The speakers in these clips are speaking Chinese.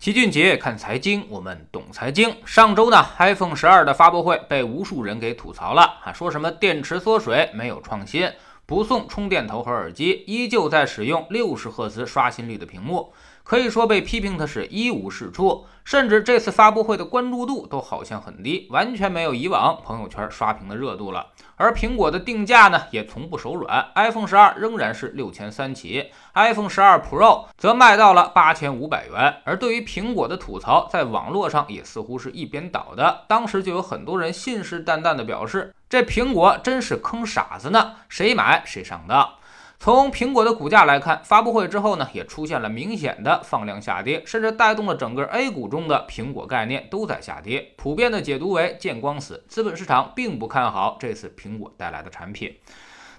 齐俊杰看财经，我们懂财经。上周呢，iPhone 十二的发布会被无数人给吐槽了啊，说什么电池缩水，没有创新，不送充电头和耳机，依旧在使用六十赫兹刷新率的屏幕，可以说被批评的是一无是处。甚至这次发布会的关注度都好像很低，完全没有以往朋友圈刷屏的热度了。而苹果的定价呢，也从不手软，iPhone 十二仍然是六千三起，iPhone 十二 Pro 则卖到了八千五百元。而对于苹果的吐槽，在网络上也似乎是一边倒的。当时就有很多人信誓旦旦地表示，这苹果真是坑傻子呢，谁买谁上当。从苹果的股价来看，发布会之后呢，也出现了明显的放量下跌，甚至带动了整个 A 股中的苹果概念都在下跌。普遍的解读为见光死，资本市场并不看好这次苹果带来的产品。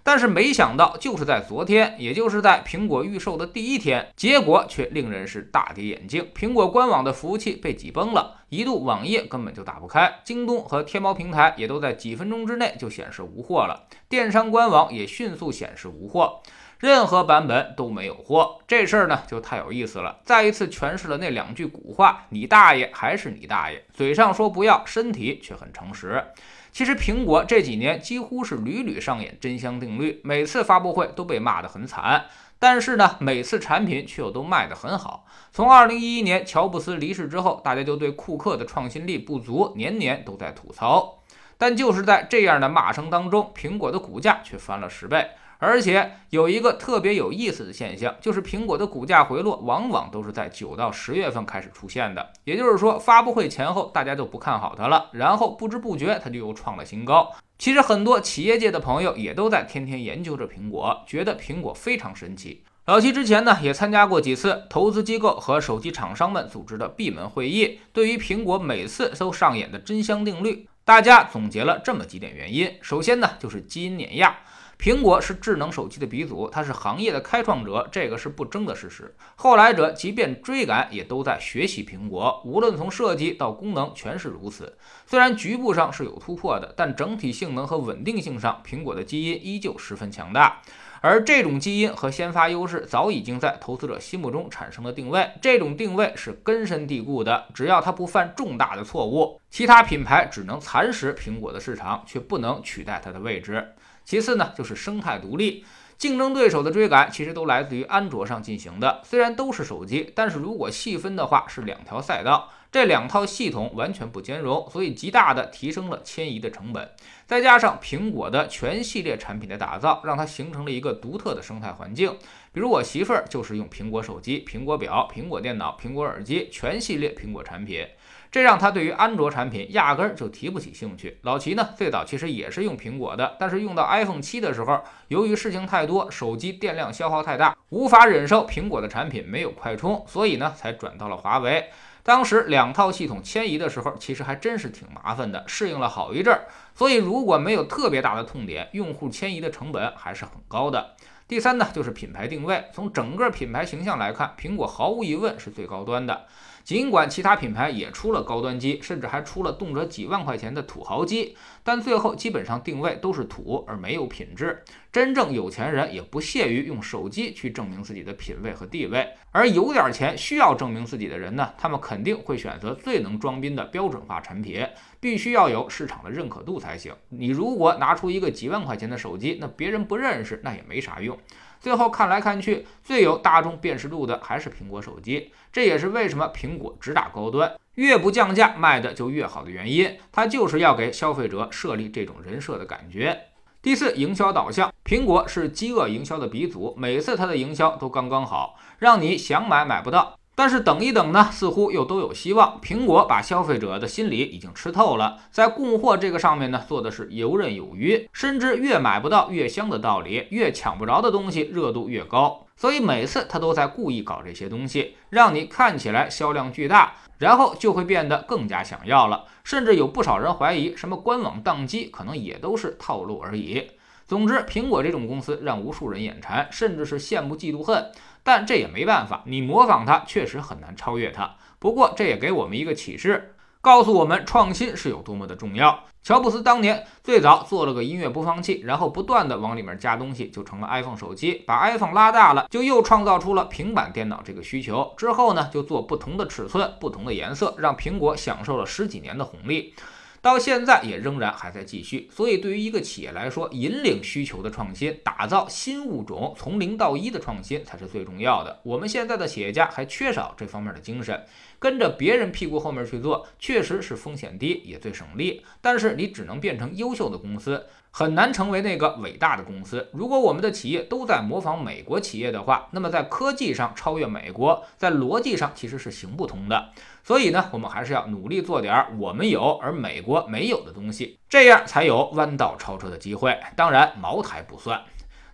但是没想到，就是在昨天，也就是在苹果预售的第一天，结果却令人是大跌眼镜。苹果官网的服务器被挤崩了，一度网页根本就打不开。京东和天猫平台也都在几分钟之内就显示无货了，电商官网也迅速显示无货，任何版本都没有货。这事儿呢就太有意思了，再一次诠释了那两句古话：你大爷还是你大爷，嘴上说不要，身体却很诚实。其实苹果这几年几乎是屡屡上演真香定律，每次发布会都被骂得很惨，但是呢，每次产品却又都卖得很好。从2011年乔布斯离世之后，大家就对库克的创新力不足年年都在吐槽，但就是在这样的骂声当中，苹果的股价却翻了十倍。而且有一个特别有意思的现象，就是苹果的股价回落往往都是在九到十月份开始出现的。也就是说，发布会前后大家就不看好它了，然后不知不觉它就又创了新高。其实很多企业界的朋友也都在天天研究着苹果，觉得苹果非常神奇。老齐之前呢也参加过几次投资机构和手机厂商们组织的闭门会议，对于苹果每次都上演的真香定律，大家总结了这么几点原因。首先呢就是基因碾压。苹果是智能手机的鼻祖，它是行业的开创者，这个是不争的事实。后来者即便追赶，也都在学习苹果，无论从设计到功能，全是如此。虽然局部上是有突破的，但整体性能和稳定性上，苹果的基因依旧十分强大。而这种基因和先发优势，早已经在投资者心目中产生了定位。这种定位是根深蒂固的，只要它不犯重大的错误，其他品牌只能蚕食苹果的市场，却不能取代它的位置。其次呢，就是生态独立，竞争对手的追赶其实都来自于安卓上进行的。虽然都是手机，但是如果细分的话，是两条赛道，这两套系统完全不兼容，所以极大的提升了迁移的成本。再加上苹果的全系列产品的打造，让它形成了一个独特的生态环境。比如我媳妇儿就是用苹果手机、苹果表、苹果电脑、苹果耳机，全系列苹果产品。这让他对于安卓产品压根儿就提不起兴趣。老齐呢，最早其实也是用苹果的，但是用到 iPhone 七的时候，由于事情太多，手机电量消耗太大，无法忍受苹果的产品没有快充，所以呢，才转到了华为。当时两套系统迁移的时候，其实还真是挺麻烦的，适应了好一阵儿。所以如果没有特别大的痛点，用户迁移的成本还是很高的。第三呢，就是品牌定位。从整个品牌形象来看，苹果毫无疑问是最高端的。尽管其他品牌也出了高端机，甚至还出了动辄几万块钱的土豪机，但最后基本上定位都是土而没有品质。真正有钱人也不屑于用手机去证明自己的品味和地位，而有点钱需要证明自己的人呢，他们肯定会选择最能装逼的标准化产品，必须要有市场的认可度才行。你如果拿出一个几万块钱的手机，那别人不认识，那也没啥用。最后看来看去，最有大众辨识度的还是苹果手机，这也是为什么苹果只打高端，越不降价卖的就越好的原因。它就是要给消费者设立这种人设的感觉。第四，营销导向，苹果是饥饿营销的鼻祖，每次它的营销都刚刚好，让你想买买不到。但是等一等呢，似乎又都有希望。苹果把消费者的心理已经吃透了，在供货这个上面呢，做的是游刃有余，深知越买不到越香的道理，越抢不着的东西热度越高。所以每次他都在故意搞这些东西，让你看起来销量巨大，然后就会变得更加想要了。甚至有不少人怀疑，什么官网宕机可能也都是套路而已。总之，苹果这种公司让无数人眼馋，甚至是羡慕嫉妒恨。但这也没办法，你模仿它确实很难超越它。不过这也给我们一个启示：告诉我们创新是有多么的重要。乔布斯当年最早做了个音乐播放器，然后不断的往里面加东西，就成了 iPhone 手机。把 iPhone 拉大了，就又创造出了平板电脑这个需求。之后呢，就做不同的尺寸、不同的颜色，让苹果享受了十几年的红利。到现在也仍然还在继续，所以对于一个企业来说，引领需求的创新，打造新物种，从零到一的创新才是最重要的。我们现在的企业家还缺少这方面的精神，跟着别人屁股后面去做，确实是风险低，也最省力。但是你只能变成优秀的公司。很难成为那个伟大的公司。如果我们的企业都在模仿美国企业的话，那么在科技上超越美国，在逻辑上其实是行不通的。所以呢，我们还是要努力做点我们有而美国没有的东西，这样才有弯道超车的机会。当然，茅台不算。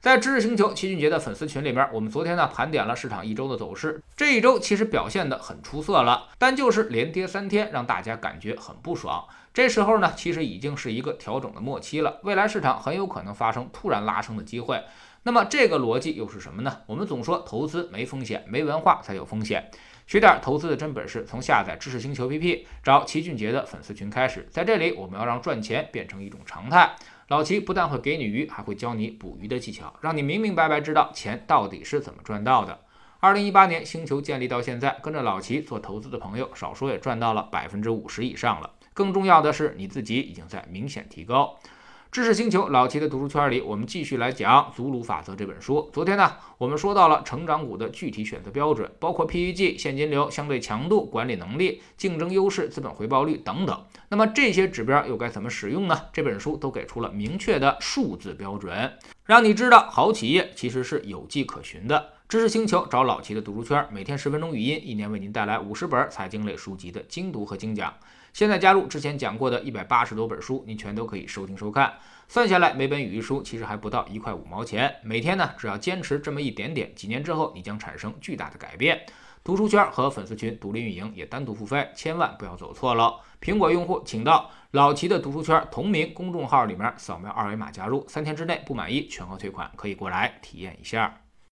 在知识星球齐俊杰的粉丝群里面，我们昨天呢盘点了市场一周的走势，这一周其实表现的很出色了，但就是连跌三天，让大家感觉很不爽。这时候呢，其实已经是一个调整的末期了，未来市场很有可能发生突然拉升的机会。那么这个逻辑又是什么呢？我们总说投资没风险，没文化才有风险。学点投资的真本事，从下载知识星球 APP，找齐俊杰的粉丝群开始。在这里，我们要让赚钱变成一种常态。老齐不但会给你鱼，还会教你捕鱼的技巧，让你明明白白知道钱到底是怎么赚到的。二零一八年星球建立到现在，跟着老齐做投资的朋友，少说也赚到了百分之五十以上了。更重要的是，你自己已经在明显提高。知识星球老齐的读书圈里，我们继续来讲《祖鲁法则》这本书。昨天呢，我们说到了成长股的具体选择标准，包括 PEG、现金流、相对强度、管理能力、竞争优势、资本回报率等等。那么这些指标又该怎么使用呢？这本书都给出了明确的数字标准，让你知道好企业其实是有迹可循的。知识星球找老齐的读书圈，每天十分钟语音，一年为您带来五十本财经类书籍的精读和精讲。现在加入之前讲过的一百八十多本书，您全都可以收听收看。算下来，每本语音书其实还不到一块五毛钱。每天呢，只要坚持这么一点点，几年之后，你将产生巨大的改变。读书圈和粉丝群独立运营，也单独付费，千万不要走错了。苹果用户请到老齐的读书圈同名公众号里面扫描二维码加入，三天之内不满意全额退款，可以过来体验一下。